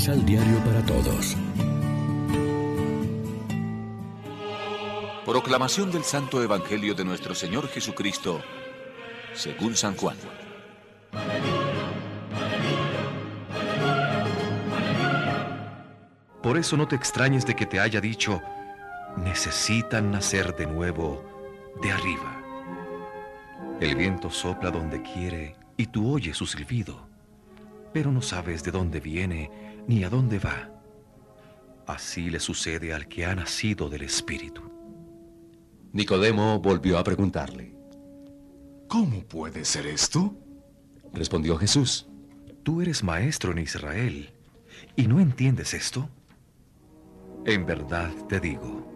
Misal Diario para Todos. Proclamación del Santo Evangelio de nuestro Señor Jesucristo, según San Juan. Por eso no te extrañes de que te haya dicho, necesitan nacer de nuevo de arriba. El viento sopla donde quiere y tú oyes su silbido, pero no sabes de dónde viene ni a dónde va. Así le sucede al que ha nacido del Espíritu. Nicodemo volvió a preguntarle. ¿Cómo puede ser esto? Respondió Jesús. Tú eres maestro en Israel y no entiendes esto. En verdad te digo,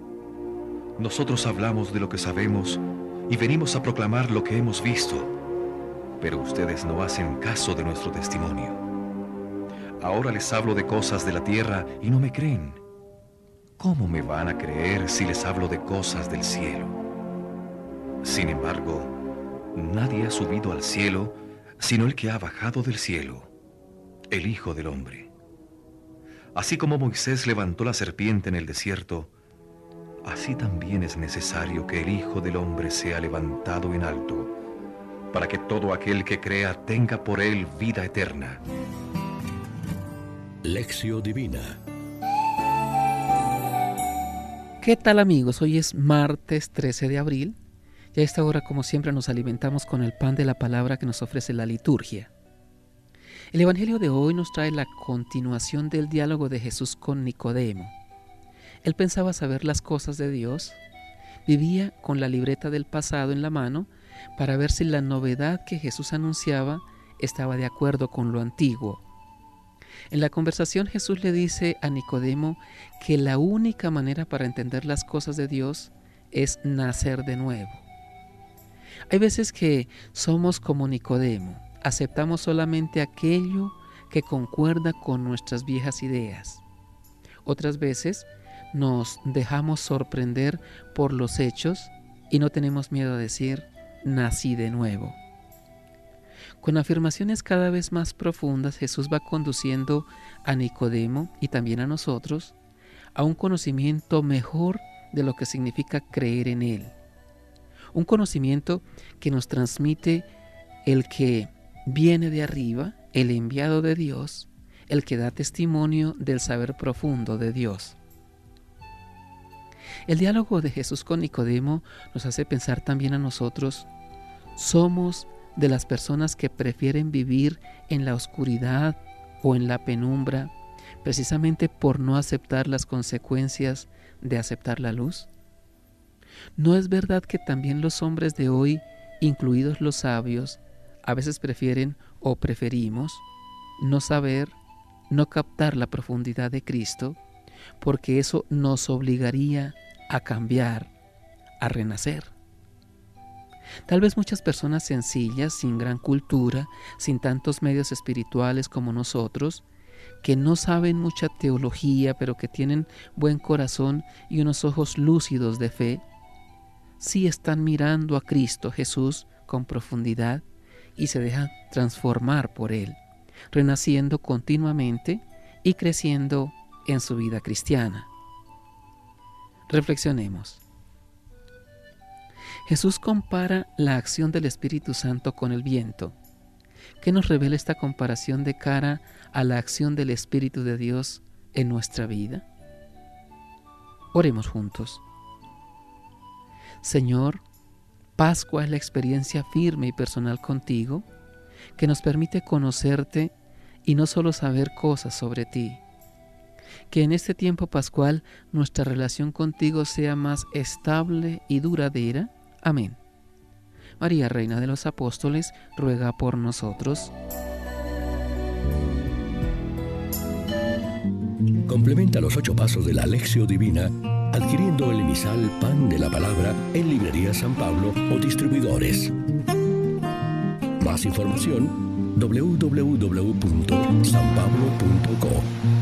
nosotros hablamos de lo que sabemos y venimos a proclamar lo que hemos visto, pero ustedes no hacen caso de nuestro testimonio. Ahora les hablo de cosas de la tierra y no me creen. ¿Cómo me van a creer si les hablo de cosas del cielo? Sin embargo, nadie ha subido al cielo sino el que ha bajado del cielo, el Hijo del Hombre. Así como Moisés levantó la serpiente en el desierto, así también es necesario que el Hijo del Hombre sea levantado en alto, para que todo aquel que crea tenga por él vida eterna. Lección Divina ¿Qué tal amigos? Hoy es martes 13 de abril y a esta hora como siempre nos alimentamos con el pan de la palabra que nos ofrece la liturgia. El Evangelio de hoy nos trae la continuación del diálogo de Jesús con Nicodemo. Él pensaba saber las cosas de Dios, vivía con la libreta del pasado en la mano para ver si la novedad que Jesús anunciaba estaba de acuerdo con lo antiguo en la conversación Jesús le dice a Nicodemo que la única manera para entender las cosas de Dios es nacer de nuevo. Hay veces que somos como Nicodemo, aceptamos solamente aquello que concuerda con nuestras viejas ideas. Otras veces nos dejamos sorprender por los hechos y no tenemos miedo a decir, nací de nuevo. Con afirmaciones cada vez más profundas, Jesús va conduciendo a Nicodemo y también a nosotros a un conocimiento mejor de lo que significa creer en Él. Un conocimiento que nos transmite el que viene de arriba, el enviado de Dios, el que da testimonio del saber profundo de Dios. El diálogo de Jesús con Nicodemo nos hace pensar también a nosotros, somos de las personas que prefieren vivir en la oscuridad o en la penumbra precisamente por no aceptar las consecuencias de aceptar la luz? ¿No es verdad que también los hombres de hoy, incluidos los sabios, a veces prefieren o preferimos no saber, no captar la profundidad de Cristo, porque eso nos obligaría a cambiar, a renacer? Tal vez muchas personas sencillas, sin gran cultura, sin tantos medios espirituales como nosotros, que no saben mucha teología, pero que tienen buen corazón y unos ojos lúcidos de fe, sí están mirando a Cristo Jesús con profundidad y se dejan transformar por Él, renaciendo continuamente y creciendo en su vida cristiana. Reflexionemos. Jesús compara la acción del Espíritu Santo con el viento. ¿Qué nos revela esta comparación de cara a la acción del Espíritu de Dios en nuestra vida? Oremos juntos. Señor, Pascua es la experiencia firme y personal contigo que nos permite conocerte y no solo saber cosas sobre ti. Que en este tiempo pascual nuestra relación contigo sea más estable y duradera Amén. María, Reina de los Apóstoles, ruega por nosotros. Complementa los ocho pasos de la Alexio Divina adquiriendo el emisal Pan de la Palabra en Librería San Pablo o distribuidores. Más información www.sanpablo.co